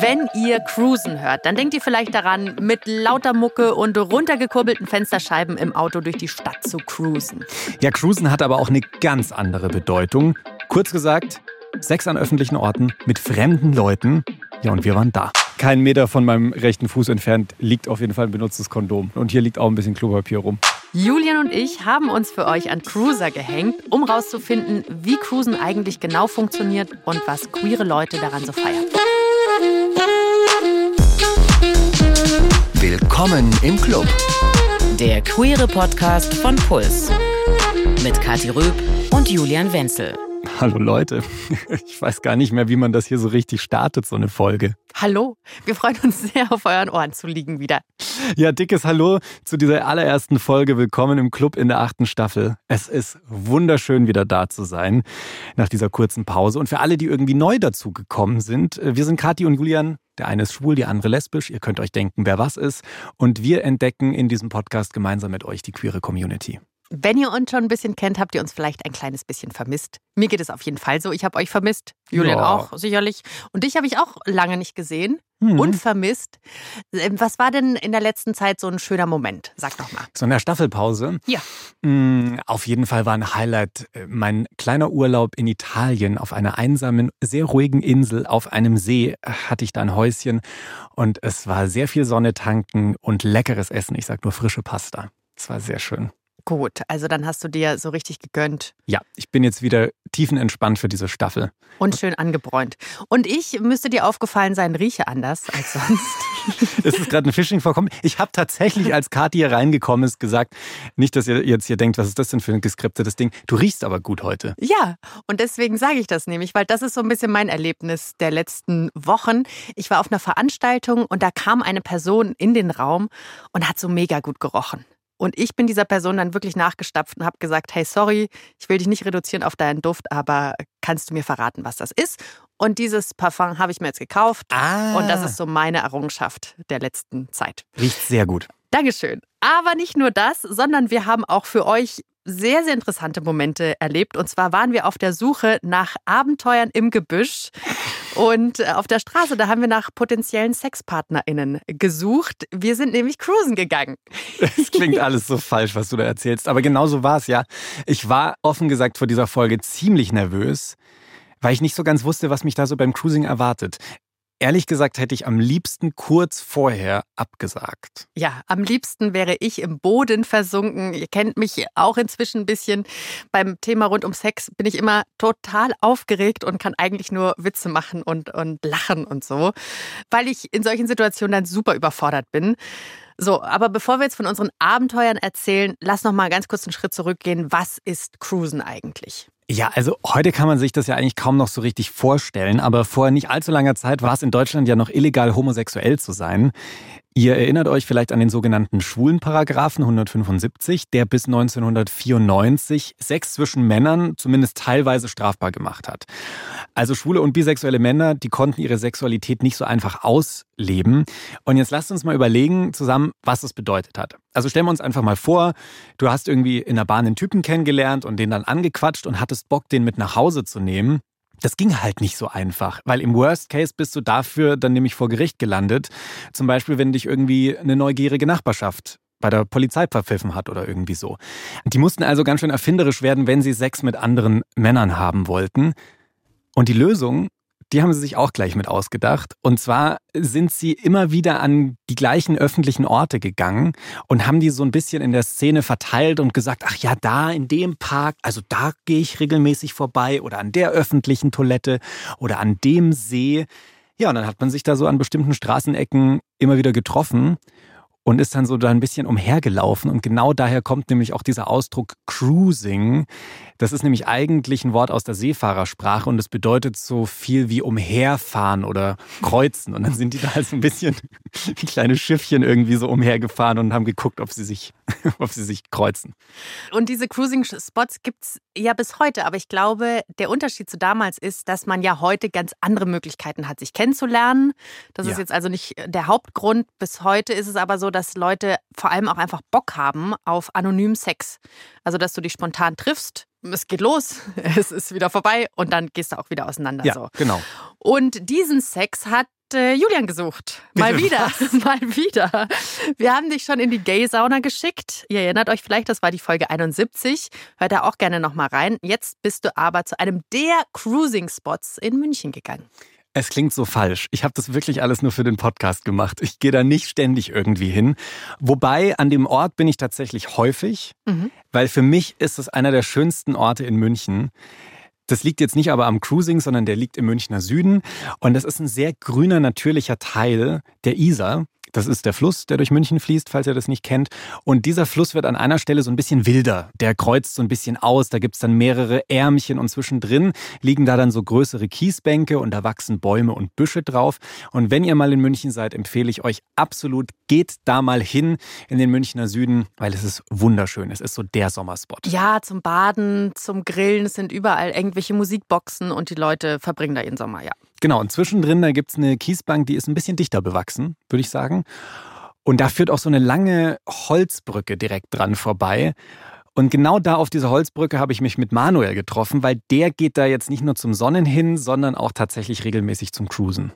Wenn ihr Cruisen hört, dann denkt ihr vielleicht daran, mit lauter Mucke und runtergekurbelten Fensterscheiben im Auto durch die Stadt zu cruisen. Ja, Cruisen hat aber auch eine ganz andere Bedeutung. Kurz gesagt, Sex an öffentlichen Orten mit fremden Leuten. Ja, und wir waren da. Kein Meter von meinem rechten Fuß entfernt liegt auf jeden Fall ein benutztes Kondom. Und hier liegt auch ein bisschen Klopapier rum. Julian und ich haben uns für euch an Cruiser gehängt, um rauszufinden, wie Cruisen eigentlich genau funktioniert und was queere Leute daran so feiern. Willkommen im Club. Der queere Podcast von Puls. Mit Kathi Röb und Julian Wenzel. Hallo Leute. Ich weiß gar nicht mehr, wie man das hier so richtig startet, so eine Folge. Hallo, wir freuen uns sehr, auf euren Ohren zu liegen wieder. Ja, dickes Hallo zu dieser allerersten Folge. Willkommen im Club in der achten Staffel. Es ist wunderschön, wieder da zu sein nach dieser kurzen Pause. Und für alle, die irgendwie neu dazu gekommen sind, äh, wir sind Kathi und Julian. Der eine ist schwul, die andere lesbisch. Ihr könnt euch denken, wer was ist. Und wir entdecken in diesem Podcast gemeinsam mit euch die queere Community. Wenn ihr uns schon ein bisschen kennt, habt ihr uns vielleicht ein kleines bisschen vermisst. Mir geht es auf jeden Fall so. Ich habe euch vermisst. Julian Ja. auch, sicherlich. Und dich habe ich auch lange nicht gesehen Hm. und vermisst. Ähm, Was war denn in der letzten Zeit so ein schöner Moment? Sag doch mal. So in der Staffelpause. Ja. Mm, Auf jeden Fall war ein Highlight äh, mein kleiner Urlaub in Italien auf einer einsamen, sehr ruhigen Insel auf einem See äh, hatte ich da ein Häuschen und es war sehr viel Sonne tanken und leckeres Essen. Ich sag nur frische Pasta. Es war sehr schön. Gut, also dann hast du dir so richtig gegönnt Ja, ich bin jetzt wieder tiefenentspannt für diese Staffel. und schön angebräunt. Und ich müsste dir aufgefallen sein, rieche anders als sonst. Es ist gerade ein Phishing vorkommen. Ich habe tatsächlich, als Kathi hier reingekommen ist, gesagt, nicht, dass ihr jetzt hier denkt, was ist das denn für ein geskriptetes Ding. Du riechst aber gut heute. Ja, und deswegen sage ich das nämlich, weil das ist so ein bisschen mein Erlebnis der letzten Wochen. Ich war auf einer Veranstaltung und da kam eine Person in den Raum und hat so mega gut gerochen. Und ich bin dieser Person dann wirklich nachgestapft und habe gesagt, hey, sorry, ich will dich nicht reduzieren auf deinen Duft, aber kannst du mir verraten, was das ist? Und dieses Parfum habe ich mir jetzt gekauft. Ah. Und das ist so meine Errungenschaft der letzten Zeit. Riecht sehr gut. Dankeschön. Aber nicht nur das, sondern wir haben auch für euch sehr, sehr interessante Momente erlebt. Und zwar waren wir auf der Suche nach Abenteuern im Gebüsch. Und äh, auf der Straße, da haben wir nach potenziellen SexpartnerInnen gesucht. Wir sind nämlich cruisen gegangen. Es klingt alles so falsch, was du da erzählst. Aber genau so war es ja. Ich war offen gesagt vor dieser Folge ziemlich nervös, weil ich nicht so ganz wusste, was mich da so beim Cruising erwartet. Ehrlich gesagt hätte ich am liebsten kurz vorher abgesagt. Ja, am liebsten wäre ich im Boden versunken. Ihr kennt mich auch inzwischen ein bisschen. Beim Thema rund um Sex bin ich immer total aufgeregt und kann eigentlich nur Witze machen und, und lachen und so, weil ich in solchen Situationen dann super überfordert bin. So, aber bevor wir jetzt von unseren Abenteuern erzählen, lass noch mal ganz kurz einen Schritt zurückgehen. Was ist Cruisen eigentlich? Ja, also heute kann man sich das ja eigentlich kaum noch so richtig vorstellen, aber vor nicht allzu langer Zeit war es in Deutschland ja noch illegal, homosexuell zu sein. Ihr erinnert euch vielleicht an den sogenannten Schwulenparagraphen 175, der bis 1994 Sex zwischen Männern zumindest teilweise strafbar gemacht hat. Also schwule und bisexuelle Männer, die konnten ihre Sexualität nicht so einfach ausleben. Und jetzt lasst uns mal überlegen zusammen, was das bedeutet hat. Also stellen wir uns einfach mal vor, du hast irgendwie in der Bahn einen Typen kennengelernt und den dann angequatscht und hattest Bock, den mit nach Hause zu nehmen. Das ging halt nicht so einfach, weil im Worst Case bist du dafür dann nämlich vor Gericht gelandet. Zum Beispiel, wenn dich irgendwie eine neugierige Nachbarschaft bei der Polizei verpfiffen hat oder irgendwie so. Die mussten also ganz schön erfinderisch werden, wenn sie Sex mit anderen Männern haben wollten. Und die Lösung, die haben sie sich auch gleich mit ausgedacht. Und zwar sind sie immer wieder an die gleichen öffentlichen Orte gegangen und haben die so ein bisschen in der Szene verteilt und gesagt, ach ja, da in dem Park, also da gehe ich regelmäßig vorbei oder an der öffentlichen Toilette oder an dem See. Ja, und dann hat man sich da so an bestimmten Straßenecken immer wieder getroffen und ist dann so da ein bisschen umhergelaufen. Und genau daher kommt nämlich auch dieser Ausdruck Cruising. Das ist nämlich eigentlich ein Wort aus der Seefahrersprache und es bedeutet so viel wie umherfahren oder kreuzen. Und dann sind die da halt so ein bisschen wie kleine Schiffchen irgendwie so umhergefahren und haben geguckt, ob sie sich, ob sie sich kreuzen. Und diese Cruising-Spots gibt es ja bis heute. Aber ich glaube, der Unterschied zu damals ist, dass man ja heute ganz andere Möglichkeiten hat, sich kennenzulernen. Das Ja. ist jetzt also nicht der Hauptgrund. Bis heute ist es aber so, dass Leute vor allem auch einfach Bock haben auf anonymen Sex. Also, dass du dich spontan triffst. Es geht los, es ist wieder vorbei und dann gehst du auch wieder auseinander. Ja, so. genau. Und diesen Sex hat äh, Julian gesucht. Mal wieder, mal wieder. Wir haben dich schon in die Gay-Sauna geschickt. Ihr erinnert euch vielleicht, das war die Folge 71. Hört da auch gerne nochmal rein. Jetzt bist du aber zu einem der Cruising-Spots in München gegangen. Es klingt so falsch. Ich habe das wirklich alles nur für den Podcast gemacht. Ich gehe da nicht ständig irgendwie hin. Wobei an dem Ort bin ich tatsächlich häufig, Mhm. weil für mich ist es einer der schönsten Orte in München. Das liegt jetzt nicht aber am Cruising, sondern der liegt im Münchner Süden. Und das ist ein sehr grüner, natürlicher Teil der Isar. Das ist der Fluss, der durch München fließt, falls ihr das nicht kennt. Und dieser Fluss wird an einer Stelle so ein bisschen wilder. Der kreuzt so ein bisschen aus. Da gibt's dann mehrere Ärmchen und zwischendrin liegen da dann so größere Kiesbänke und da wachsen Bäume und Büsche drauf. Und wenn ihr mal in München seid, empfehle ich euch absolut, geht da mal hin in den Münchner Süden, weil es ist wunderschön. Es ist so der Sommerspot. Ja, zum Baden, zum Grillen. Es sind überall irgendwelche Musikboxen und die Leute verbringen da ihren Sommer, ja. Genau, und zwischendrin, da gibt's eine Kiesbank, die ist ein bisschen dichter bewachsen, würde ich sagen. Und da führt auch so eine lange Holzbrücke direkt dran vorbei. Und genau da auf dieser Holzbrücke habe ich mich mit Manuel getroffen, weil der geht da jetzt nicht nur zum Sonnen hin, sondern auch tatsächlich regelmäßig zum Cruisen.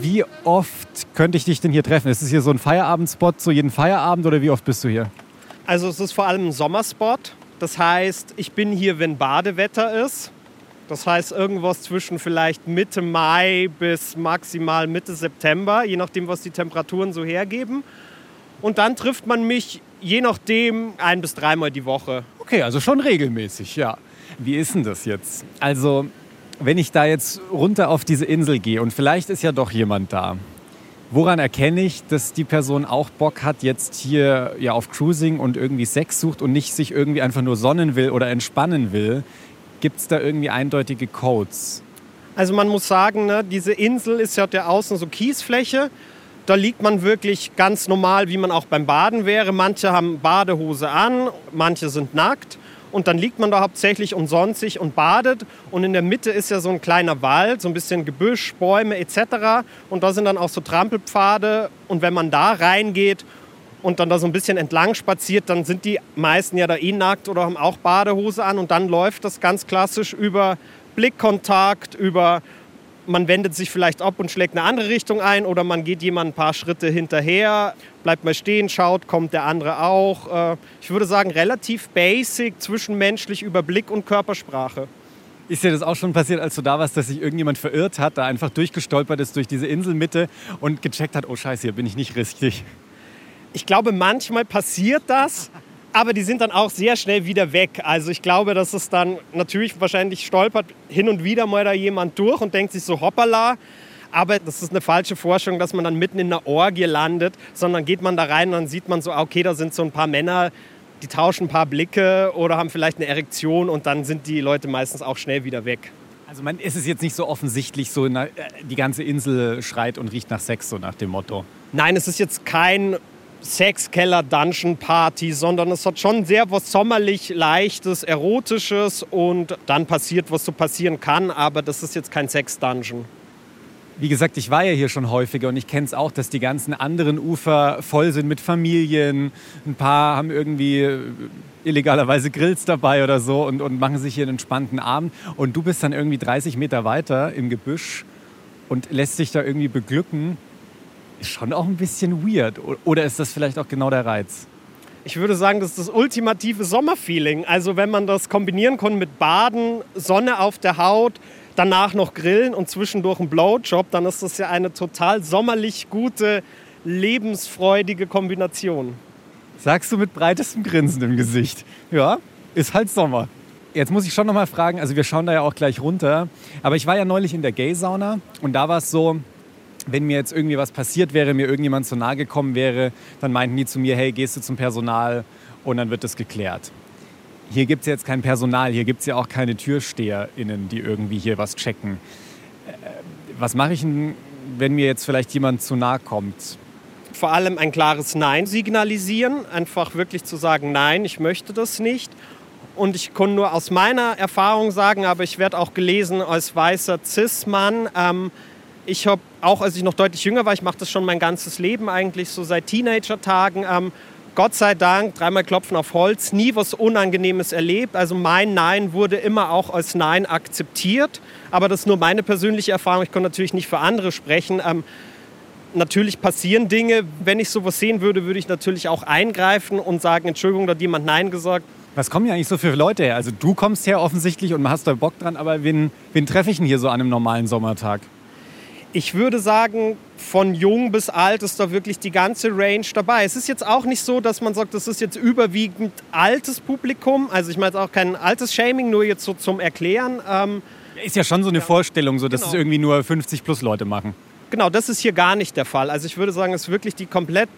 Wie oft könnte ich dich denn hier treffen? Ist es hier so ein Feierabendspot, so jeden Feierabend oder wie oft bist du hier? Also es ist vor allem ein Sommerspot. Das heißt, ich bin hier, wenn Badewetter ist. Das heißt irgendwas zwischen vielleicht Mitte Mai bis maximal Mitte September, je nachdem, was die Temperaturen so hergeben. Und dann trifft man mich je nachdem ein bis dreimal die Woche. Okay, also schon regelmäßig, ja. Wie ist denn das jetzt? Also, wenn ich da jetzt runter auf diese Insel gehe und vielleicht ist ja doch jemand da, woran erkenne ich, dass die Person auch Bock hat, jetzt hier ja auf Cruising und irgendwie Sex sucht und nicht sich irgendwie einfach nur sonnen will oder entspannen will? Gibt es da irgendwie eindeutige Codes? Also man muss sagen, ne, diese Insel ist ja der außen so Kiesfläche. Da liegt man wirklich ganz normal, wie man auch beim Baden wäre. Manche haben Badehose an, manche sind nackt. Und dann liegt man da hauptsächlich sich und badet. Und in der Mitte ist ja so ein kleiner Wald, so ein bisschen Gebüsch, Bäume etc. Und da sind dann auch so Trampelpfade. Und wenn man da reingeht und dann da so ein bisschen entlang spaziert, dann sind die meisten ja da eh nackt oder haben auch Badehose an. Und dann läuft das ganz klassisch über Blickkontakt, über man wendet sich vielleicht ab und schlägt eine andere Richtung ein oder man geht jemand ein paar Schritte hinterher, bleibt mal stehen, schaut, kommt der andere auch. Äh, Ich würde sagen, relativ basic, zwischenmenschlich über Blick und Körpersprache. Ist dir das auch schon passiert, als du da warst, dass sich irgendjemand verirrt hat, da einfach durchgestolpert ist durch diese Inselmitte und gecheckt hat, oh scheiße, hier bin ich nicht richtig? Ich glaube, manchmal passiert das, aber die sind dann auch sehr schnell wieder weg. Also ich glaube, dass es dann natürlich wahrscheinlich stolpert hin und wieder mal da jemand durch und denkt sich so hoppala. Aber das ist eine falsche Vorstellung, dass man dann mitten in einer Orgie landet, sondern geht man da rein und dann sieht man so, ah, okay, da sind so ein paar Männer, die tauschen ein paar Blicke oder haben vielleicht eine Erektion und dann sind die Leute meistens auch schnell wieder weg. Also man ist es jetzt nicht so offensichtlich, so äh, die ganze Insel schreit und riecht nach Sex, so nach dem Motto. Nein, es ist jetzt kein Sexkeller-Dungeon-Party, sondern es hat schon sehr was sommerlich leichtes, erotisches und dann passiert, was so passieren kann, aber das ist jetzt kein Sex-Dungeon. Wie gesagt, ich war ja hier schon häufiger und ich kenne es auch, dass die ganzen anderen Ufer voll sind mit Familien. Ein paar haben irgendwie äh, illegalerweise Grills dabei oder so und, und machen sich hier einen entspannten Abend. Und du bist dann irgendwie 30 Meter weiter im Gebüsch und lässt sich da irgendwie beglücken. Ist schon auch ein bisschen weird. Oder ist das vielleicht auch genau der Reiz? Ich würde sagen, das ist das ultimative Sommerfeeling. Also wenn man das kombinieren kann mit Baden, Sonne auf der Haut, danach noch grillen und zwischendurch ein Blowjob, dann ist das ja eine total sommerlich gute, lebensfreudige Kombination. Sagst du mit breitestem Grinsen im Gesicht. Ja, ist halt Sommer. Jetzt muss ich schon noch mal fragen, also wir schauen da ja auch gleich runter, aber ich war ja neulich in der Gay-Sauna und da war es so, wenn mir jetzt irgendwie was passiert wäre, mir irgendjemand zu nahe gekommen wäre, dann meinten die zu mir, hey, gehst du zum Personal und dann wird das geklärt. Hier gibt es jetzt kein Personal, hier gibt es ja auch keine TürsteherInnen, die irgendwie hier was checken. Äh, Was mache ich denn, wenn mir jetzt vielleicht jemand zu nahe kommt? vor allem ein klares Nein signalisieren, einfach wirklich zu sagen, nein, ich möchte das nicht. Und ich kann nur aus meiner Erfahrung sagen, aber ich werde auch gelesen als weißer Cis-Mann. Ähm, ich habe auch, als ich noch deutlich jünger war, ich mache das schon mein ganzes Leben eigentlich, so seit Teenager-Tagen, ähm, Gott sei Dank, dreimal klopfen auf Holz, nie was Unangenehmes erlebt. Also mein Nein wurde immer auch als Nein akzeptiert. Aber das ist nur meine persönliche Erfahrung. Ich kann natürlich nicht für andere sprechen. Ähm, natürlich passieren Dinge. Wenn ich sowas sehen würde, würde ich natürlich auch eingreifen und sagen, Entschuldigung, da hat jemand Nein gesagt. Was kommen ja eigentlich so für Leute her? Also du kommst her offensichtlich und hast da Bock dran, aber wen, wen treffe ich denn hier so an einem normalen Sommertag? Ich würde sagen, von jung bis alt ist da wirklich die ganze Range dabei. Es ist jetzt auch nicht so, dass man sagt, das ist jetzt überwiegend altes Publikum. Also ich meine jetzt auch kein altes Shaming, nur jetzt so zum Erklären. Ähm, ist ja schon so eine ja. Vorstellung, so dass genau. es irgendwie nur 50 plus Leute machen. Genau, das ist hier gar nicht der Fall. Also ich würde sagen, es ist wirklich die komplett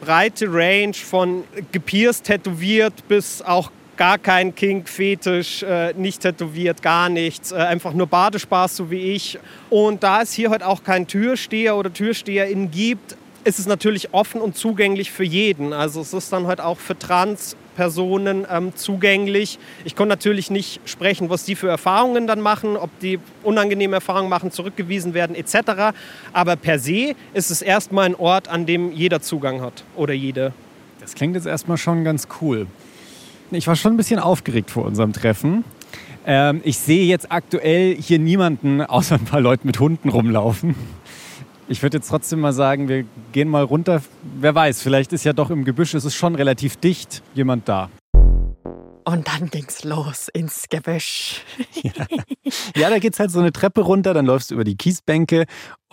breite Range von gepierst, tätowiert bis auch gar kein Kink-Fetisch, äh, nicht tätowiert, gar nichts, äh, einfach nur Badespaß, so wie ich. Und da es hier heute auch keinen Türsteher oder Türsteherin gibt, ist es natürlich offen und zugänglich für jeden. Also es ist dann halt auch für Trans-Personen ähm, zugänglich. Ich konnte natürlich nicht sprechen, was die für Erfahrungen dann machen, ob die unangenehme Erfahrungen machen, zurückgewiesen werden etc. Aber per se ist es erstmal ein Ort, an dem jeder Zugang hat oder jede. Das klingt jetzt erstmal schon ganz cool. Ich war schon ein bisschen aufgeregt vor unserem Treffen. Ähm, ich sehe jetzt aktuell hier niemanden außer ein paar Leute mit Hunden rumlaufen. Ich würde jetzt trotzdem mal sagen, wir gehen mal runter. Wer weiß, vielleicht ist ja doch im Gebüsch, es ist schon relativ dicht, jemand da. Und dann ging's los ins Gebüsch. ja. ja, da geht's halt so eine Treppe runter, dann läufst du über die Kiesbänke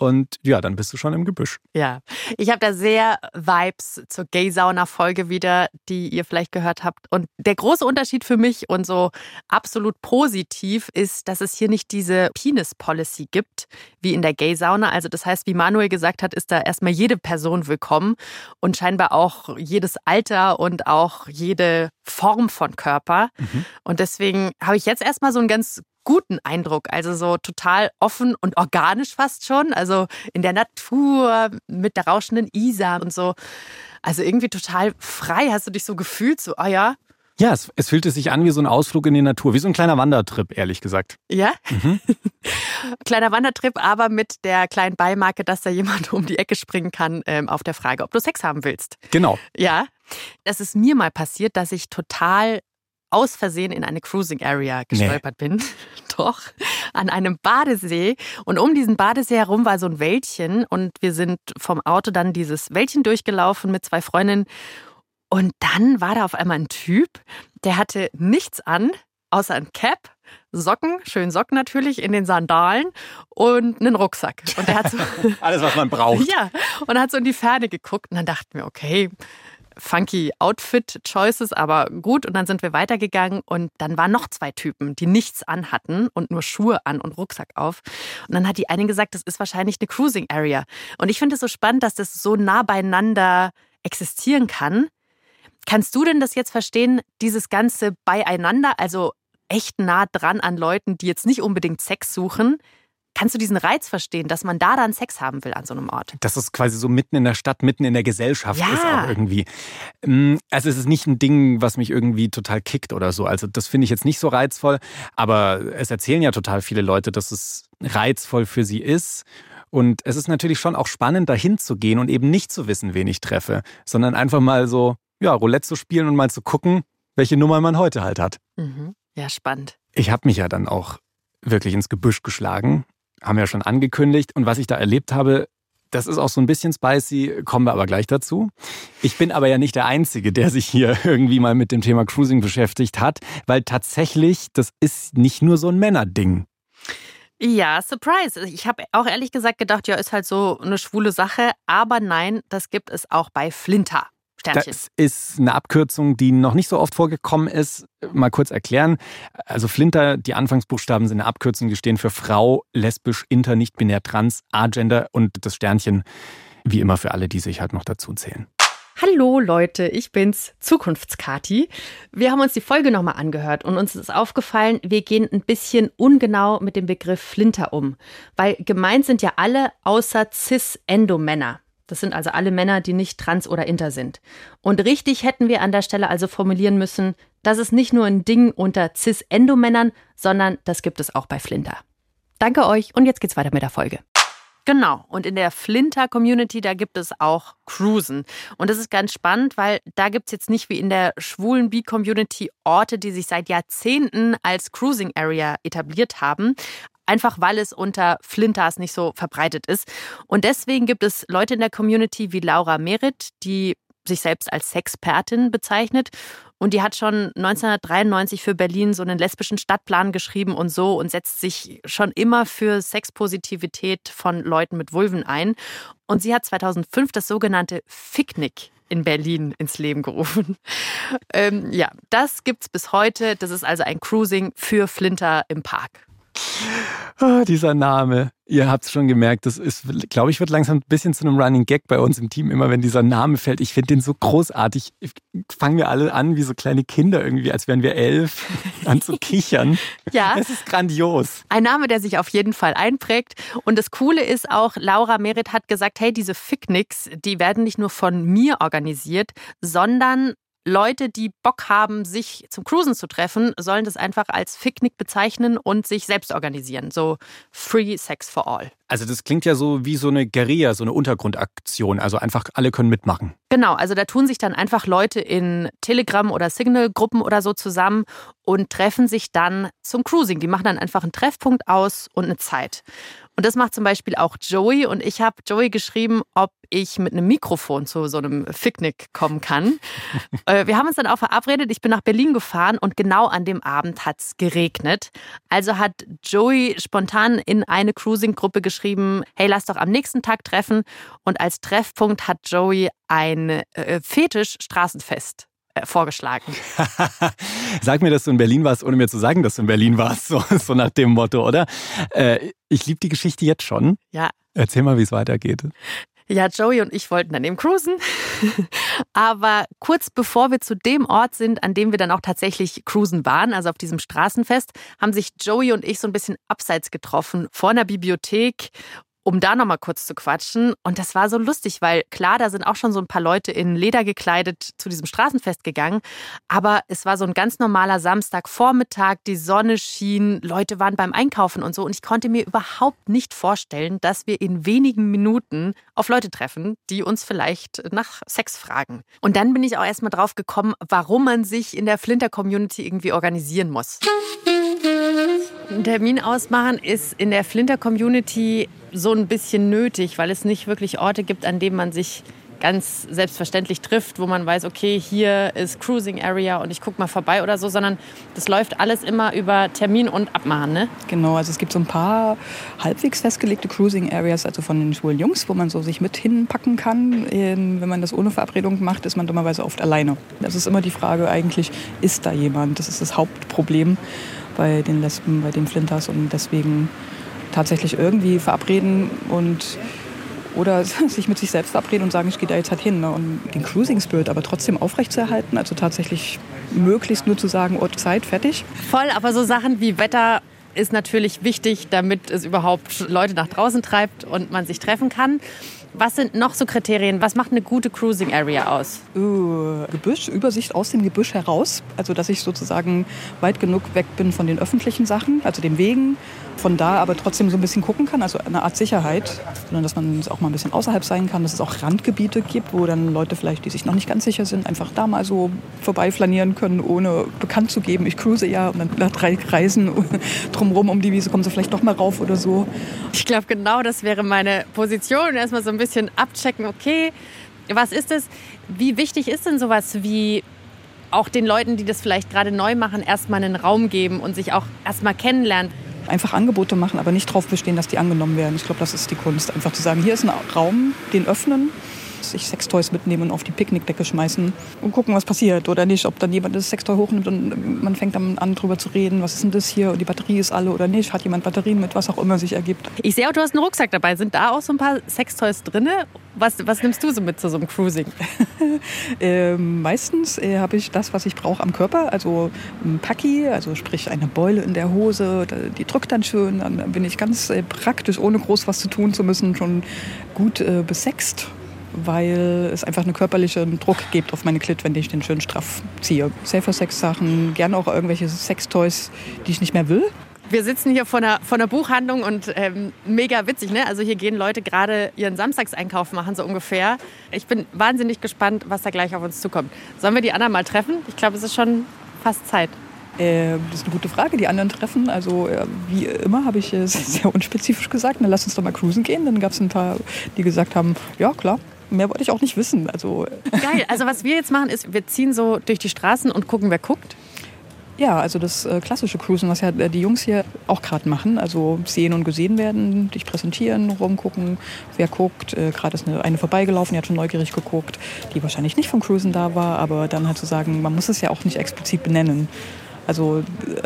und ja, dann bist du schon im Gebüsch. Ja, ich habe da sehr Vibes zur Gay-Sauna-Folge wieder, die ihr vielleicht gehört habt. Und der große Unterschied für mich und so absolut positiv ist, dass es hier nicht diese Penis-Policy gibt, wie in der Gay-Sauna. Also das heißt, wie Manuel gesagt hat, ist da erstmal jede Person willkommen und scheinbar auch jedes Alter und auch jede Form von Körper. Mhm. Und deswegen habe ich jetzt erstmal so ein ganz guten Eindruck. Also so total offen und organisch fast schon. Also in der Natur mit der rauschenden Isar und so. Also irgendwie total frei. Hast du dich so gefühlt, so, oh ja. Ja, es, es fühlte sich an wie so ein Ausflug in die Natur, wie so ein kleiner Wandertrip, ehrlich gesagt. Ja? Mhm. Kleiner Wandertrip, aber mit der kleinen Beimarke, dass da jemand um die Ecke springen kann ähm, auf der Frage, ob du Sex haben willst. Genau. Ja. Das ist mir mal passiert, dass ich total aus Versehen in eine Cruising Area gestolpert nee. bin. Doch, an einem Badesee. Und um diesen Badesee herum war so ein Wäldchen. Und wir sind vom Auto dann dieses Wäldchen durchgelaufen mit zwei Freundinnen. Und dann war da auf einmal ein Typ, der hatte nichts an, außer ein Cap, Socken, schön Socken natürlich, in den Sandalen und einen Rucksack. Und der hat so Alles, was man braucht. Ja, und hat so in die Ferne geguckt. Und dann dachten wir, okay, funky Outfit-Choices, aber gut. Und dann sind wir weitergegangen und dann waren noch zwei Typen, die nichts anhatten und nur Schuhe an und Rucksack auf. Und dann hat die eine gesagt, das ist wahrscheinlich eine Cruising Area. Und ich finde es so spannend, dass das so nah beieinander existieren kann. Kannst du denn das jetzt verstehen, dieses ganze Beieinander, also echt nah dran an Leuten, die jetzt nicht unbedingt Sex suchen, Kannst du diesen Reiz verstehen, dass man da dann Sex haben will an so einem Ort? Dass es quasi so mitten in der Stadt, mitten in der Gesellschaft ja. ist auch irgendwie. Mm, also es ist nicht ein Ding, was mich irgendwie total kickt oder so. Also das finde ich jetzt nicht so reizvoll. Aber es erzählen ja total viele Leute, dass es reizvoll für sie ist. Und es ist natürlich schon auch spannend, dahin zu gehen und eben nicht zu wissen, wen ich treffe, sondern einfach mal so, ja, Roulette zu spielen und mal zu gucken, welche Nummer man heute halt hat. Mhm. Ja, spannend. Ich habe mich ja dann auch wirklich ins Gebüsch geschlagen haben wir ja schon angekündigt. Und was ich da erlebt habe, das ist auch so ein bisschen spicy, kommen wir aber gleich dazu. Ich bin aber ja nicht der Einzige, der sich hier irgendwie mal mit dem Thema Cruising beschäftigt hat, weil tatsächlich, das ist nicht nur so ein Männerding. Ja, Surprise. Ich habe auch ehrlich gesagt gedacht, ja, ist halt so eine schwule Sache. Aber nein, das gibt es auch bei Flinter. Sternchen. Das ist eine Abkürzung, die noch nicht so oft vorgekommen ist. Mal kurz erklären. Also Flinter, die Anfangsbuchstaben sind eine Abkürzung, die stehen für Frau, lesbisch, inter, nicht binär, trans, agender und das Sternchen, wie immer für alle, die sich halt noch dazu zählen. Hallo Leute, ich bin's, Zukunftskati. Wir haben uns die Folge nochmal angehört und uns ist aufgefallen, wir gehen ein bisschen ungenau mit dem Begriff Flinter um. Weil gemeint sind ja alle außer cis-Endo-Männer. Das sind also alle Männer, die nicht trans oder inter sind. Und richtig hätten wir an der Stelle also formulieren müssen, das ist nicht nur ein Ding unter cis-Endomännern, sondern das gibt es auch bei Flinter. Danke euch und jetzt geht's weiter mit der Folge. Genau. Und in der Flinter-Community, da gibt es auch Cruisen. Und das ist ganz spannend, weil da gibt es jetzt nicht wie in der schwulen B-Community Orte, die sich seit Jahrzehnten als Cruising Area etabliert haben einfach weil es unter Flinters nicht so verbreitet ist. Und deswegen gibt es Leute in der Community wie Laura Merit, die sich selbst als Sexpertin bezeichnet. Und die hat schon 1993 für Berlin so einen lesbischen Stadtplan geschrieben und so und setzt sich schon immer für Sexpositivität von Leuten mit Vulven ein. Und sie hat 2005 das sogenannte Ficknick in Berlin ins Leben gerufen. Ähm, ja, das gibt's bis heute. Das ist also ein Cruising für Flinter im Park. Oh, dieser Name. Ihr habt es schon gemerkt, das ist, glaube ich, wird langsam ein bisschen zu einem Running Gag bei uns im Team, immer wenn dieser Name fällt. Ich finde den so großartig. Fangen wir alle an wie so kleine Kinder irgendwie, als wären wir elf, an zu kichern. ja. Es ist grandios. Ein Name, der sich auf jeden Fall einprägt. Und das Coole ist auch, Laura Merit hat gesagt, hey, diese Ficknicks, die werden nicht nur von mir organisiert, sondern Leute, die Bock haben, sich zum Cruisen zu treffen, sollen das einfach als Picknick bezeichnen und sich selbst organisieren. So Free Sex for All. Also das klingt ja so wie so eine Guerilla, so eine Untergrundaktion. Also einfach alle können mitmachen. Genau, also da tun sich dann einfach Leute in Telegram- oder Signal-Gruppen oder so zusammen und treffen sich dann zum Cruising. Die machen dann einfach einen Treffpunkt aus und eine Zeit. Und das macht zum Beispiel auch Joey. Und ich habe Joey geschrieben, ob ich mit einem Mikrofon zu so einem Picknick kommen kann. Äh, wir haben uns dann auch verabredet. Ich bin nach Berlin gefahren und genau an dem Abend hat es geregnet. Also hat Joey spontan in eine Cruising-Gruppe geschrieben, hey, lass doch am nächsten Tag treffen. Und als Treffpunkt hat Joey ein äh, Fetisch-Straßenfest äh, vorgeschlagen. Sag mir, dass du in Berlin warst, ohne mir zu sagen, dass du in Berlin warst. So, so nach dem Motto, oder? Äh, ich liebe die Geschichte jetzt schon. Ja. Erzähl mal, wie es weitergeht. Ja, Joey und ich wollten dann eben cruisen. Aber kurz bevor wir zu dem Ort sind, an dem wir dann auch tatsächlich cruisen waren, also auf diesem Straßenfest, haben sich Joey und ich so ein bisschen abseits getroffen vor einer Bibliothek um da nochmal kurz zu quatschen. Und das war so lustig, weil klar, da sind auch schon so ein paar Leute in Leder gekleidet zu diesem Straßenfest gegangen. Aber es war so ein ganz normaler Samstagvormittag, die Sonne schien, Leute waren beim Einkaufen und so. Und ich konnte mir überhaupt nicht vorstellen, dass wir in wenigen Minuten auf Leute treffen, die uns vielleicht nach Sex fragen. Und dann bin ich auch erstmal drauf gekommen, warum man sich in der Flinter-Community irgendwie organisieren muss. Einen Termin ausmachen ist in der Flinter-Community so ein bisschen nötig, weil es nicht wirklich Orte gibt, an denen man sich ganz selbstverständlich trifft, wo man weiß, okay, hier ist Cruising Area und ich gucke mal vorbei oder so, sondern das läuft alles immer über Termin und Abmachen, ne? Genau, also es gibt so ein paar halbwegs festgelegte Cruising Areas, also von den schwulen Jungs, wo man so sich mit hinpacken kann. Ähm, wenn man das ohne Verabredung macht, ist man dummerweise oft alleine. Das ist immer die Frage eigentlich, ist da jemand? Das ist das Hauptproblem bei den Lesben, bei den Flinters und deswegen tatsächlich irgendwie verabreden und oder sich mit sich selbst verabreden und sagen, ich gehe da jetzt halt hin. Ne? Und den Cruising Spirit aber trotzdem aufrechtzuerhalten, also tatsächlich möglichst nur zu sagen, Ort, Zeit, fertig. Voll, aber so Sachen wie Wetter ist natürlich wichtig, damit es überhaupt Leute nach draußen treibt und man sich treffen kann. Was sind noch so Kriterien? Was macht eine gute Cruising Area aus? Uh, Gebüsch, Übersicht aus dem Gebüsch heraus. Also, dass ich sozusagen weit genug weg bin von den öffentlichen Sachen, also den Wegen, von da aber trotzdem so ein bisschen gucken kann, also eine Art Sicherheit, sondern dass man auch mal ein bisschen außerhalb sein kann, dass es auch Randgebiete gibt, wo dann Leute vielleicht, die sich noch nicht ganz sicher sind, einfach da mal so vorbeiflanieren können, ohne bekannt zu geben, ich cruise ja und dann nach drei Kreisen drumherum um die Wiese kommen sie vielleicht doch mal rauf oder so. Ich glaube, genau das wäre meine Position. Erstmal so ein bisschen abchecken, okay, was ist es? Wie wichtig ist denn sowas wie auch den Leuten, die das vielleicht gerade neu machen, erstmal einen Raum geben und sich auch erstmal kennenlernen? einfach Angebote machen, aber nicht darauf bestehen, dass die angenommen werden. Ich glaube, das ist die Kunst. Einfach zu sagen, hier ist ein Raum, den öffnen, sich Sextoys mitnehmen und auf die Picknickdecke schmeißen und gucken, was passiert oder nicht. Ob dann jemand das Sextoy hochnimmt und man fängt dann an, drüber zu reden, was ist denn das hier und die Batterie ist alle oder nicht. Hat jemand Batterien mit, was auch immer sich ergibt. Ich sehe auch, du hast einen Rucksack dabei. Sind da auch so ein paar Sextoys drin? Was, was nimmst du so mit zu so einem Cruising? äh, meistens äh, habe ich das, was ich brauche am Körper. Also ein Packi, also sprich eine Beule in der Hose. Die drückt dann schön. Dann bin ich ganz äh, praktisch, ohne groß was zu tun zu müssen, schon gut äh, besext weil es einfach einen körperlichen Druck gibt auf meine Klit, wenn ich den schön straff ziehe. Safer Sex Sachen, gerne auch irgendwelche Sextoys, die ich nicht mehr will. Wir sitzen hier vor einer, vor einer Buchhandlung und ähm, mega witzig, ne? Also hier gehen Leute gerade ihren Samstagseinkauf machen, so ungefähr. Ich bin wahnsinnig gespannt, was da gleich auf uns zukommt. Sollen wir die anderen mal treffen? Ich glaube, es ist schon fast Zeit. Äh, das ist eine gute Frage. Die anderen treffen, also äh, wie immer habe ich es sehr unspezifisch gesagt, na, lass uns doch mal cruisen gehen. Dann gab es ein paar, die gesagt haben, ja klar, mehr wollte ich auch nicht wissen. Also, Geil. Also was wir jetzt machen ist, wir ziehen so durch die Straßen und gucken, wer guckt. Ja, also das äh, klassische Cruisen, was ja äh, die Jungs hier auch gerade machen. Also sehen und gesehen werden, dich präsentieren, rumgucken, wer guckt. Äh, gerade ist eine, eine vorbeigelaufen, die hat schon neugierig geguckt, die wahrscheinlich nicht vom Cruisen da war, aber dann halt zu sagen, man muss es ja auch nicht explizit benennen. Also äh,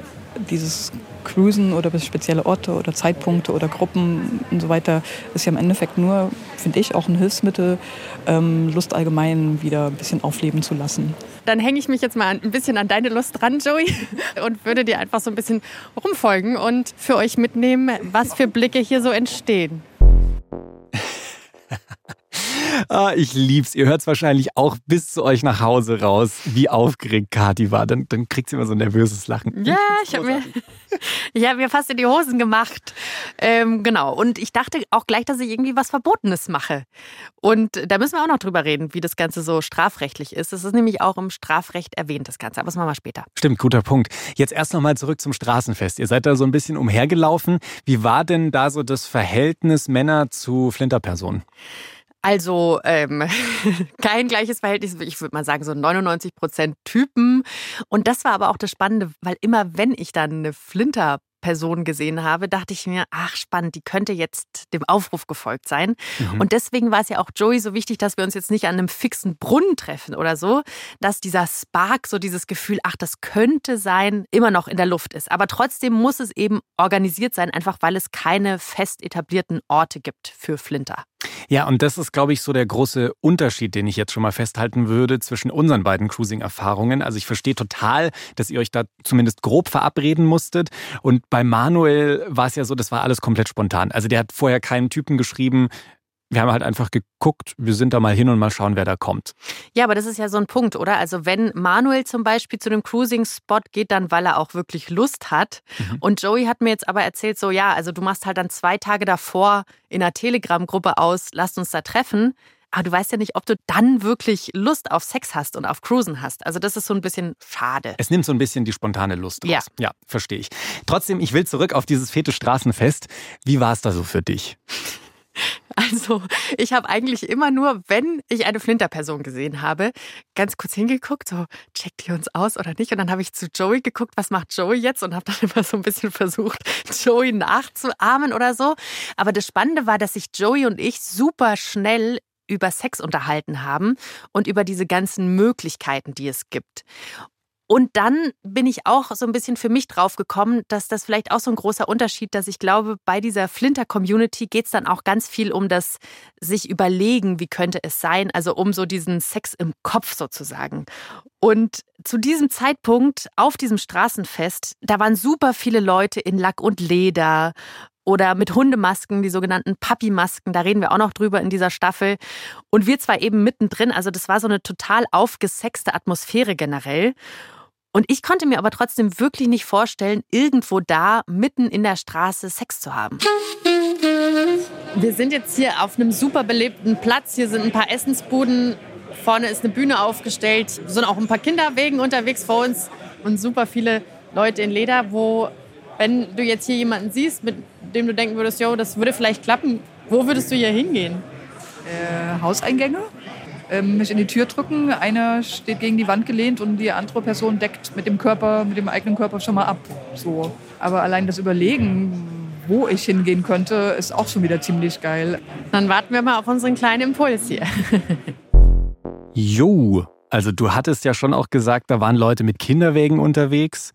dieses Cruisen oder spezielle Orte oder Zeitpunkte oder Gruppen und so weiter ist ja im Endeffekt nur, finde ich, auch ein Hilfsmittel, ähm, Lust allgemein wieder ein bisschen aufleben zu lassen. Dann hänge ich mich jetzt mal ein bisschen an deine Lust dran, Joey, und würde dir einfach so ein bisschen rumfolgen und für euch mitnehmen, was für Blicke hier so entstehen. Ah, ich lieb's. Ihr hört's wahrscheinlich auch bis zu euch nach Hause raus, wie aufgeregt Kati war. Dann, dann kriegt sie immer so ein nervöses Lachen. Ja, ich habe mir, ich hab mir fast in die Hosen gemacht. Ähm, genau. Und ich dachte auch gleich, dass ich irgendwie was Verbotenes mache. Und da müssen wir auch noch drüber reden, wie das Ganze so strafrechtlich ist. Das ist nämlich auch im Strafrecht erwähnt, das Ganze. Aber das machen wir später. Stimmt, guter Punkt. Jetzt erst noch mal zurück zum Straßenfest. Ihr seid da so ein bisschen umhergelaufen. Wie war denn da so das Verhältnis Männer zu Flinterpersonen? Also ähm, kein gleiches Verhältnis, ich würde mal sagen so 99 Prozent Typen. Und das war aber auch das Spannende, weil immer wenn ich dann eine Flinter Person gesehen habe, dachte ich mir, ach spannend, die könnte jetzt dem Aufruf gefolgt sein. Mhm. Und deswegen war es ja auch Joey so wichtig, dass wir uns jetzt nicht an einem fixen Brunnen treffen oder so, dass dieser Spark, so dieses Gefühl, ach, das könnte sein, immer noch in der Luft ist. Aber trotzdem muss es eben organisiert sein, einfach weil es keine fest etablierten Orte gibt für Flinter. Ja, und das ist, glaube ich, so der große Unterschied, den ich jetzt schon mal festhalten würde zwischen unseren beiden Cruising-Erfahrungen. Also ich verstehe total, dass ihr euch da zumindest grob verabreden musstet. Und bei Manuel war es ja so, das war alles komplett spontan. Also der hat vorher keinen Typen geschrieben, wir haben halt einfach geguckt, wir sind da mal hin und mal schauen, wer da kommt. Ja, aber das ist ja so ein Punkt, oder? Also wenn Manuel zum Beispiel zu einem Cruising-Spot geht, dann weil er auch wirklich Lust hat. Mhm. Und Joey hat mir jetzt aber erzählt, so ja, also du machst halt dann zwei Tage davor in einer Telegram-Gruppe aus, lasst uns da treffen. Aber du weißt ja nicht, ob du dann wirklich Lust auf Sex hast und auf Cruisen hast. Also das ist so ein bisschen schade. Es nimmt so ein bisschen die spontane Lust raus. Ja, ja verstehe ich. Trotzdem, ich will zurück auf dieses fete Straßenfest. Wie war es da so für dich? Also, ich habe eigentlich immer nur, wenn ich eine Flinterperson gesehen habe, ganz kurz hingeguckt, so checkt die uns aus oder nicht. Und dann habe ich zu Joey geguckt, was macht Joey jetzt? Und habe dann immer so ein bisschen versucht, Joey nachzuahmen oder so. Aber das Spannende war, dass sich Joey und ich super schnell über Sex unterhalten haben und über diese ganzen Möglichkeiten, die es gibt. Und dann bin ich auch so ein bisschen für mich drauf gekommen, dass das vielleicht auch so ein großer Unterschied, dass ich glaube, bei dieser Flinter-Community geht es dann auch ganz viel um das sich überlegen, wie könnte es sein, also um so diesen Sex im Kopf sozusagen. Und zu diesem Zeitpunkt auf diesem Straßenfest, da waren super viele Leute in Lack und Leder oder mit Hundemasken, die sogenannten Papi-Masken. Da reden wir auch noch drüber in dieser Staffel. Und wir zwar eben mittendrin, also das war so eine total aufgesexte Atmosphäre generell. Und ich konnte mir aber trotzdem wirklich nicht vorstellen, irgendwo da mitten in der Straße Sex zu haben. Wir sind jetzt hier auf einem super belebten Platz. Hier sind ein paar Essensbuden. Vorne ist eine Bühne aufgestellt. Es sind auch ein paar Kinderwegen unterwegs vor uns und super viele Leute in Leder, wo, wenn du jetzt hier jemanden siehst, mit dem du denken würdest, jo, das würde vielleicht klappen, wo würdest du hier hingehen? Äh, Hauseingänge mich in die Tür drücken. Einer steht gegen die Wand gelehnt und die andere Person deckt mit dem Körper, mit dem eigenen Körper schon mal ab. So. Aber allein das Überlegen, wo ich hingehen könnte, ist auch schon wieder ziemlich geil. Dann warten wir mal auf unseren kleinen Impuls hier. Jo, also du hattest ja schon auch gesagt, da waren Leute mit Kinderwägen unterwegs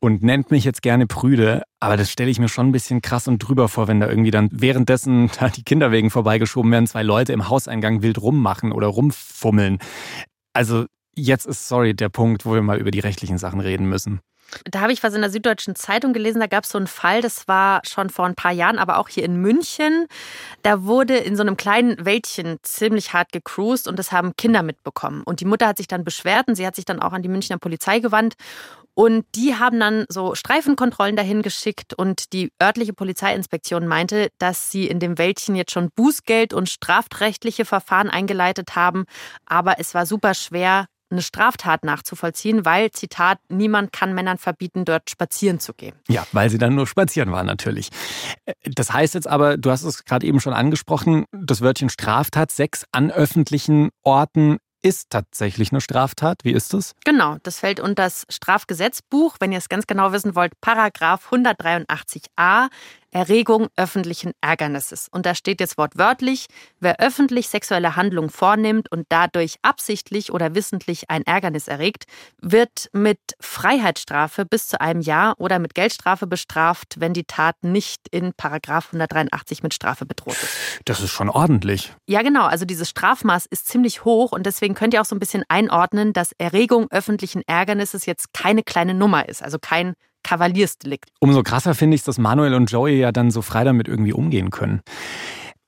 und nennt mich jetzt gerne prüde, aber das stelle ich mir schon ein bisschen krass und drüber vor, wenn da irgendwie dann währenddessen da die Kinderwegen vorbeigeschoben werden, zwei Leute im Hauseingang wild rummachen oder rumfummeln. Also jetzt ist, sorry, der Punkt, wo wir mal über die rechtlichen Sachen reden müssen. Da habe ich was in der Süddeutschen Zeitung gelesen, da gab es so einen Fall, das war schon vor ein paar Jahren, aber auch hier in München. Da wurde in so einem kleinen Wäldchen ziemlich hart gecruised und das haben Kinder mitbekommen. Und die Mutter hat sich dann beschwert und sie hat sich dann auch an die Münchner Polizei gewandt. Und die haben dann so Streifenkontrollen dahin geschickt und die örtliche Polizeiinspektion meinte, dass sie in dem Wäldchen jetzt schon Bußgeld und strafrechtliche Verfahren eingeleitet haben. Aber es war super schwer, eine Straftat nachzuvollziehen, weil, Zitat, niemand kann Männern verbieten, dort spazieren zu gehen. Ja, weil sie dann nur spazieren waren natürlich. Äh, das heißt jetzt aber, du hast es gerade eben schon angesprochen, das Wörtchen Straftat, Sex an öffentlichen Orten ist tatsächlich eine Straftat. Wie ist das? Genau, das fällt unter das Strafgesetzbuch. Wenn ihr es ganz genau wissen wollt, Paragraph 183a Erregung öffentlichen Ärgernisses. Und da steht jetzt wortwörtlich, wer öffentlich sexuelle Handlungen vornimmt und dadurch absichtlich oder wissentlich ein Ärgernis erregt, wird mit Freiheitsstrafe bis zu einem Jahr oder mit Geldstrafe bestraft, wenn die Tat nicht in Paragraph 183 mit Strafe bedroht ist. Das ist schon ordentlich. Ja, genau. Also dieses Strafmaß ist ziemlich hoch und deswegen könnt ihr auch so ein bisschen einordnen, dass Erregung öffentlichen Ärgernisses jetzt keine kleine Nummer ist, also kein Kavaliersdelikt. Umso krasser finde ich, dass Manuel und Joey ja dann so frei damit irgendwie umgehen können.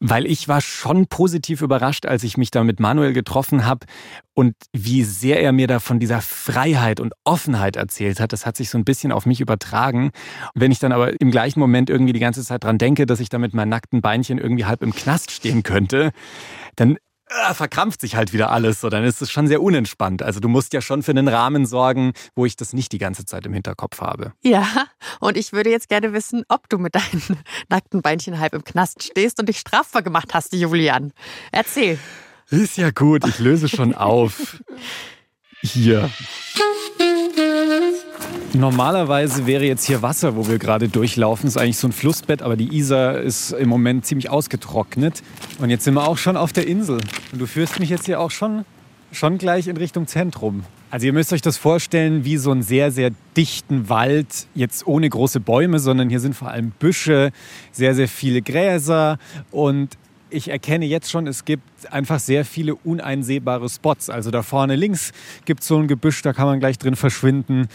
Weil ich war schon positiv überrascht, als ich mich da mit Manuel getroffen habe und wie sehr er mir da von dieser Freiheit und Offenheit erzählt hat. Das hat sich so ein bisschen auf mich übertragen. Wenn ich dann aber im gleichen Moment irgendwie die ganze Zeit dran denke, dass ich da mit meinen nackten Beinchen irgendwie halb im Knast stehen könnte, dann äh, verkrampft sich halt wieder alles. So, dann ist es schon sehr unentspannt. Also du musst ja schon für einen Rahmen sorgen, wo ich das nicht die ganze Zeit im Hinterkopf habe. Ja, und ich würde jetzt gerne wissen, ob du mit deinen nackten Beinchen halb im Knast stehst und dich strafbar gemacht hast, Julian. Erzähl. Ist ja gut, ich löse schon auf. Hier. Normalerweise wäre jetzt hier Wasser, wo wir gerade durchlaufen. Das ist eigentlich so ein Flussbett, aber die Isar ist im Moment ziemlich ausgetrocknet. Und jetzt sind wir auch schon auf der Insel. Und du führst mich jetzt hier auch schon, schon gleich in Richtung Zentrum. Also ihr müsst euch das vorstellen wie so einen sehr, sehr dichten Wald, jetzt ohne große Bäume, sondern hier sind vor allem Büsche, sehr, sehr viele Gräser und ich erkenne jetzt schon, es gibt einfach sehr viele uneinsehbare Spots. Also da vorne links gibt es so ein Gebüsch, da kann man gleich drin verschwinden.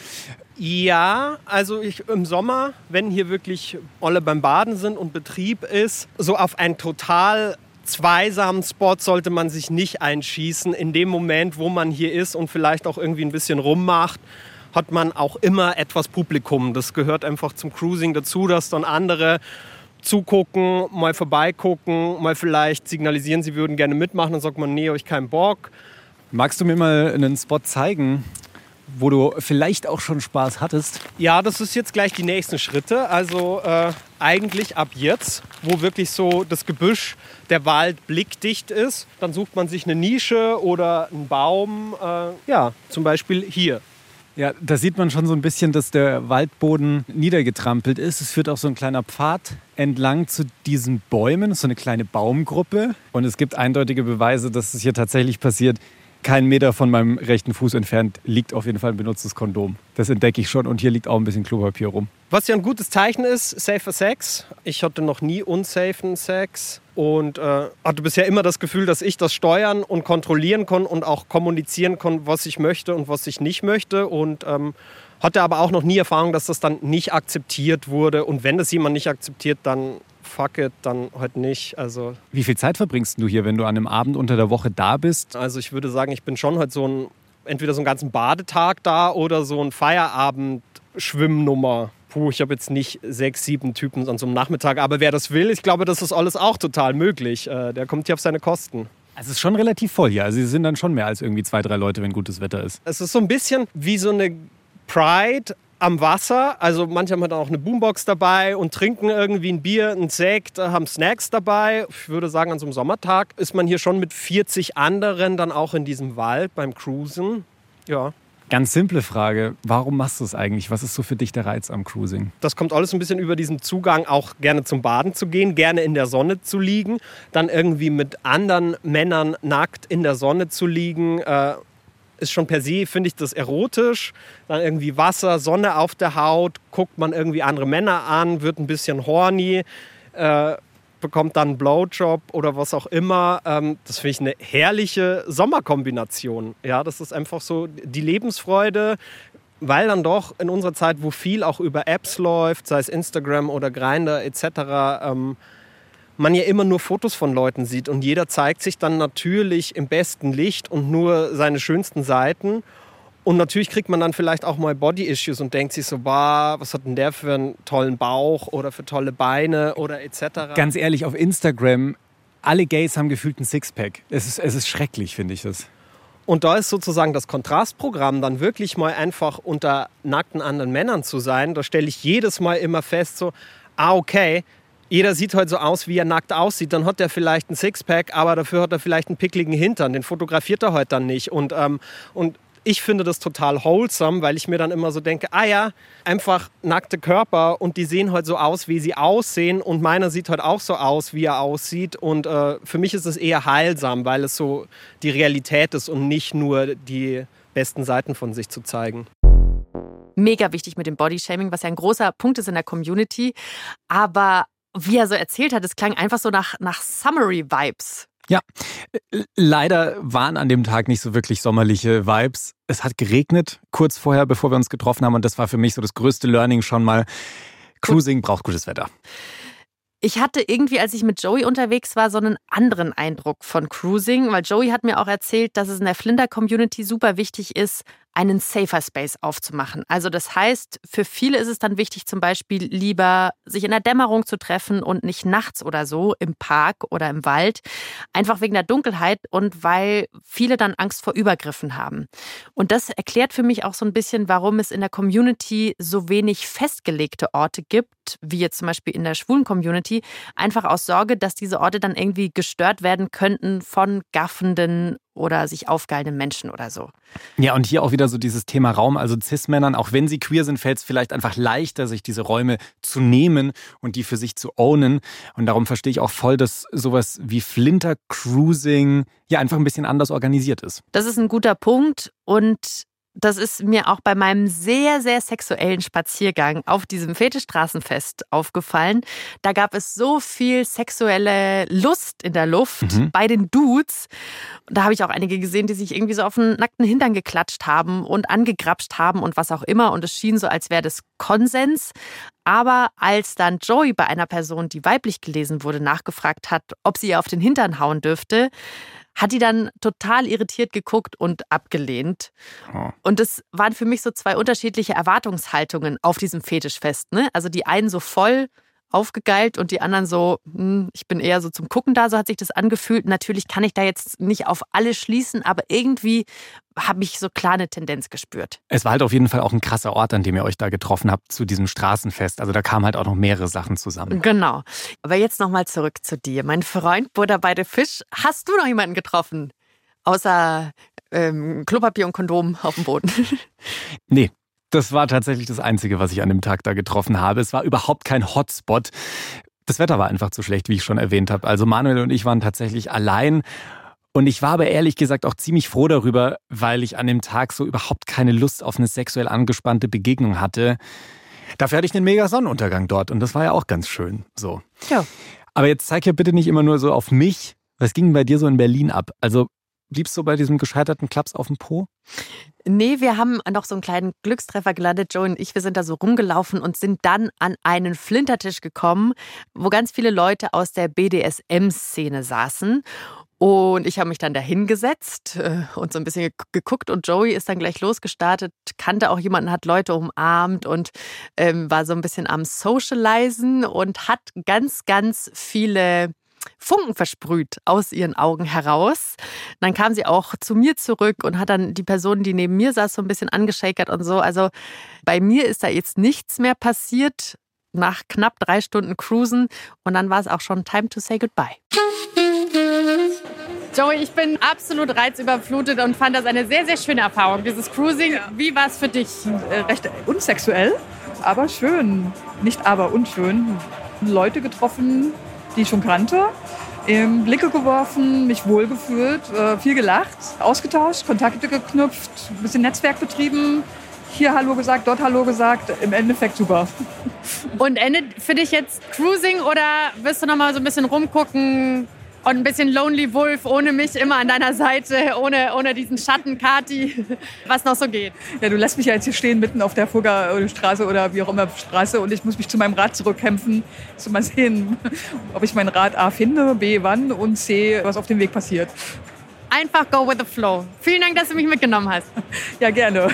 Ja, also ich, im Sommer, wenn hier wirklich alle beim Baden sind und Betrieb ist, so auf einen total zweisamen Spot sollte man sich nicht einschießen. In dem Moment, wo man hier ist und vielleicht auch irgendwie ein bisschen rummacht, hat man auch immer etwas Publikum. Das gehört einfach zum Cruising dazu, dass dann andere zugucken, mal vorbeigucken, mal vielleicht signalisieren, sie würden gerne mitmachen. Dann sagt man, nee, ich keinen Bock. Magst du mir mal einen Spot zeigen, wo du vielleicht auch schon Spaß hattest? Ja, das ist jetzt gleich die nächsten Schritte. Also äh, eigentlich ab jetzt, wo wirklich so das Gebüsch, der Wald blickdicht ist, dann sucht man sich eine Nische oder einen Baum. Äh, ja, zum Beispiel hier. Ja, da sieht man schon so ein bisschen, dass der Waldboden niedergetrampelt ist. Es führt auch so ein kleiner Pfad entlang zu diesen Bäumen, so eine kleine Baumgruppe. Und es gibt eindeutige Beweise, dass es hier tatsächlich passiert keinen Meter von meinem rechten Fuß entfernt liegt auf jeden Fall ein benutztes Kondom. Das entdecke ich schon und hier liegt auch ein bisschen Klopapier rum. Was ja ein gutes Zeichen ist, safer Sex. Ich hatte noch nie unsafen Sex und äh, hatte bisher immer das Gefühl, dass ich das steuern und kontrollieren kann und auch kommunizieren kann, was ich möchte und was ich nicht möchte. Und ähm, hatte aber auch noch nie Erfahrung, dass das dann nicht akzeptiert wurde. Und wenn das jemand nicht akzeptiert, dann fuck it, dann heute nicht. Also Wie viel Zeit verbringst du hier, wenn du an einem Abend unter der Woche da bist? Also ich würde sagen, ich bin schon heute so ein, entweder so einen ganzen Badetag da oder so ein Feierabend-Schwimmnummer. Puh, ich habe jetzt nicht sechs, sieben Typen an so einem Nachmittag, aber wer das will, ich glaube, das ist alles auch total möglich. Äh, der kommt hier auf seine Kosten. Also es ist schon relativ voll hier. Also sie sind dann schon mehr als irgendwie zwei, drei Leute, wenn gutes Wetter ist. Es ist so ein bisschen wie so eine Pride am Wasser. Also manche haben dann auch eine Boombox dabei und trinken irgendwie ein Bier, ein Sekt, haben Snacks dabei. Ich würde sagen, an so einem Sommertag ist man hier schon mit 40 anderen dann auch in diesem Wald beim Cruisen. Ja. Ganz simple Frage, warum machst du es eigentlich? Was ist so für dich der Reiz am Cruising? Das kommt alles ein bisschen über diesen Zugang, auch gerne zum Baden zu gehen, gerne in der Sonne zu liegen, dann irgendwie mit anderen Männern nackt in der Sonne zu liegen. Äh, ist schon per se, finde ich das erotisch. Dann irgendwie Wasser, Sonne auf der Haut, guckt man irgendwie andere Männer an, wird ein bisschen horny, äh, bekommt dann einen Blowjob oder was auch immer. Ähm, das finde ich eine herrliche Sommerkombination. Ja, das ist einfach so die Lebensfreude weil dann doch in unserer Zeit, wo viel auch über Apps läuft, sei es Instagram oder Grindr etc., ähm, man ja immer nur Fotos von Leuten sieht und jeder zeigt sich dann natürlich im besten Licht und nur seine schönsten Seiten. Und natürlich kriegt man dann vielleicht auch mal Body-Issues und denkt sich so, bah, was hat denn der für einen tollen Bauch oder für tolle Beine oder etc. Ganz ehrlich, auf Instagram, alle Gays haben gefühlt ein Sixpack. Es ist, es ist schrecklich, finde ich das. Und da ist sozusagen das Kontrastprogramm dann wirklich mal einfach unter nackten anderen Männern zu sein. Da stelle ich jedes Mal immer fest, so, ah, okay, jeder sieht heute so aus, wie er nackt aussieht. Dann hat er vielleicht ein Sixpack, aber dafür hat er vielleicht einen pickligen Hintern. Den fotografiert er heute dann nicht. Und, ähm, und ich finde das total wholesome, weil ich mir dann immer so denke, ah ja, einfach nackte Körper und die sehen heute so aus, wie sie aussehen und meiner sieht heute auch so aus, wie er aussieht und äh, für mich ist es eher heilsam, weil es so die Realität ist und nicht nur die besten Seiten von sich zu zeigen. Mega wichtig mit dem Bodyshaming, was ja ein großer Punkt ist in der Community, aber wie er so erzählt hat, es klang einfach so nach, nach Summary-Vibes. Ja, leider waren an dem Tag nicht so wirklich sommerliche Vibes. Es hat geregnet kurz vorher, bevor wir uns getroffen haben und das war für mich so das größte Learning schon mal. Cruising braucht gutes Wetter. Ich hatte irgendwie, als ich mit Joey unterwegs war, so einen anderen Eindruck von Cruising, weil Joey hat mir auch erzählt, dass es in der Flinder-Community super wichtig ist, einen Safer Space aufzumachen. Also das heißt, für viele ist es dann wichtig, zum Beispiel lieber sich in der Dämmerung zu treffen und nicht nachts oder so im Park oder im Wald, einfach wegen der Dunkelheit und weil viele dann Angst vor Übergriffen haben. Und das erklärt für mich auch so ein bisschen, warum es in der Community so wenig festgelegte Orte gibt, wie jetzt zum Beispiel in der schwulen Community, einfach aus Sorge, dass diese Orte dann irgendwie gestört werden könnten von gaffenden oder sich aufgehaltenen Menschen oder so. Ja, und hier auch wieder so dieses Thema Raum. Also Cis-Männern, auch wenn sie queer sind, fällt es vielleicht einfach leichter, sich diese Räume zu nehmen und die für sich zu ownen. Und darum verstehe ich auch voll, dass sowas wie Flinter-Cruising ja einfach ein bisschen anders organisiert ist. Das ist ein guter Punkt und das ist mir auch bei meinem sehr, sehr sexuellen Spaziergang auf diesem Fetischstraßenfest aufgefallen. Da gab es so viel sexuelle Lust in der Luft mhm. bei den Dudes. Da habe ich auch einige gesehen, die sich irgendwie so auf den nackten Hintern geklatscht haben und angegrapscht haben und was auch immer. Und es schien so, als wäre das Konsens. Aber als dann Joey bei einer Person, die weiblich gelesen wurde, nachgefragt hat, ob sie ihr auf den Hintern hauen dürfte, hat die dann total irritiert geguckt und abgelehnt. Oh. Und das waren für mich so zwei unterschiedliche Erwartungshaltungen auf diesem Fetischfest. Ne? Also die einen so voll aufgegeilt und die anderen so, hm, ich bin eher so zum Gucken da, so hat sich das angefühlt. Natürlich kann ich da jetzt nicht auf alle schließen, aber irgendwie habe ich so klar eine Tendenz gespürt. Es war halt auf jeden Fall auch ein krasser Ort, an dem ihr euch da getroffen habt, zu diesem Straßenfest. Also da kamen halt auch noch mehrere Sachen zusammen. Genau. Aber jetzt nochmal zurück zu dir. Mein Freund Buddha bei der Fisch, hast du noch jemanden getroffen? Außer ähm, Klopapier und Kondom auf dem Boden. nee, das war tatsächlich das Einzige, was ich an dem Tag da getroffen habe. Es war überhaupt kein Hotspot. Das Wetter war einfach zu schlecht, wie ich schon erwähnt habe. Also Manuel und ich waren tatsächlich allein. Und ich war aber ehrlich gesagt auch ziemlich froh darüber, weil ich an dem Tag so überhaupt keine Lust auf eine sexuell angespannte Begegnung hatte. Dafür hatte ich einen mega Sonnenuntergang dort und das war ja auch ganz schön. So. Ja. Aber jetzt zeig ja bitte nicht immer nur so auf mich. Was ging bei dir so in Berlin ab? Also bliebst du bei diesem gescheiterten Klaps auf dem Po? Nee, wir haben noch so einen kleinen Glückstreffer gelandet. Joe und ich, wir sind da so rumgelaufen und sind dann an einen Flintertisch gekommen, wo ganz viele Leute aus der BDSM-Szene saßen. Und ich habe mich dann da hingesetzt äh, und so ein bisschen geguckt und Joey ist dann gleich losgestartet, kannte auch jemanden, hat Leute umarmt und ähm, war so ein bisschen am Socializen und hat ganz, ganz viele Funken versprüht aus ihren Augen heraus. Dann kam sie auch zu mir zurück und hat dann die Person, die neben mir saß, so ein bisschen angeschakert und so. Also bei mir ist da jetzt nichts mehr passiert nach knapp drei Stunden Cruisen und dann war es auch schon Time to say goodbye. Joey, ich bin absolut reizüberflutet und fand das eine sehr, sehr schöne Erfahrung, dieses Cruising. Ja. Wie war es für dich? Äh, recht unsexuell, aber schön. Nicht aber unschön. Leute getroffen, die ich schon kannte. Ähm, Blicke geworfen, mich wohlgefühlt, äh, viel gelacht, ausgetauscht, Kontakte geknüpft, ein bisschen Netzwerk betrieben, hier Hallo gesagt, dort Hallo gesagt, im Endeffekt super. Und endet für dich jetzt Cruising oder wirst du noch mal so ein bisschen rumgucken, Und ein bisschen Lonely Wolf ohne mich immer an deiner Seite, ohne, ohne diesen Schatten, Kati, was noch so geht. Ja, du lässt mich ja jetzt hier stehen mitten auf der Furger Straße oder wie auch immer Straße und ich muss mich zu meinem Rad zurückkämpfen. So mal sehen, ob ich mein Rad A finde, B wann und C, was auf dem Weg passiert. Einfach go with the flow. Vielen Dank, dass du mich mitgenommen hast. Ja, gerne.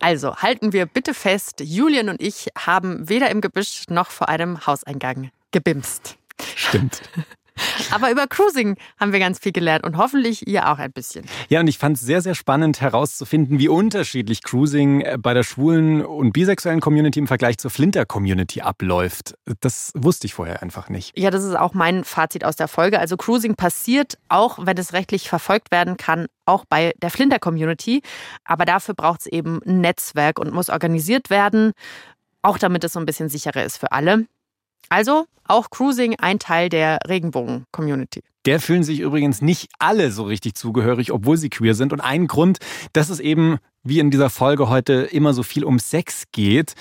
Also halten wir bitte fest, Julian und ich haben weder im Gebüsch noch vor einem Hauseingang gebimst. Stimmt. Aber über Cruising haben wir ganz viel gelernt und hoffentlich ihr auch ein bisschen. Ja, und ich fand es sehr, sehr spannend herauszufinden, wie unterschiedlich Cruising äh, bei der schwulen und bisexuellen Community im Vergleich zur Flinter-Community abläuft. Das wusste ich vorher einfach nicht. Ja, das ist auch mein Fazit aus der Folge. Also Cruising passiert, auch wenn es rechtlich verfolgt werden kann, auch bei der Flinter-Community. Aber dafür braucht es eben ein Netzwerk und muss organisiert werden, auch damit es so ein bisschen sicherer ist für alle. Also auch Cruising ein Teil der Regenbogen-Community. Der fühlen sich übrigens nicht alle so richtig zugehörig, obwohl sie queer sind. Und ein Grund, dass es eben, wie in dieser Folge heute, immer so viel um Sex geht,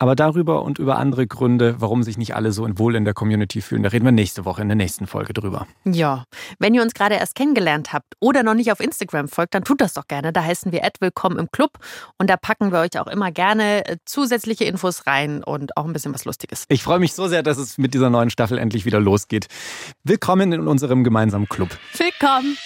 aber darüber und über andere Gründe, warum sich nicht alle so wohl in der Community fühlen, da reden wir nächste Woche in der nächsten Folge drüber. Ja, wenn ihr uns gerade erst kennengelernt habt oder noch nicht auf Instagram folgt, dann tut das doch gerne. Da heißen wir Willkommen im Club und da packen wir euch auch immer gerne äh, zusätzliche Infos rein und auch ein bisschen was Lustiges. Ich freue mich so sehr, dass es mit dieser neuen Staffel endlich wieder losgeht. Willkommen in unserem gemeinsamen Club. Willkommen.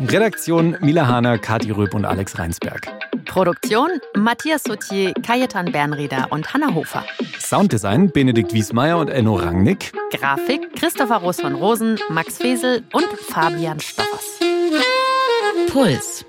Redaktion Mila Hahner, Kathi Röb und Alex Reinsberg. Produktion Matthias Sautier, Kajetan Bernrieder und Hanna Hofer. Sounddesign Benedikt Wiesmeier und Enno Rangnick. Grafik Christopher Roos von Rosen, Max Fesel und Fabian Stoffers. Puls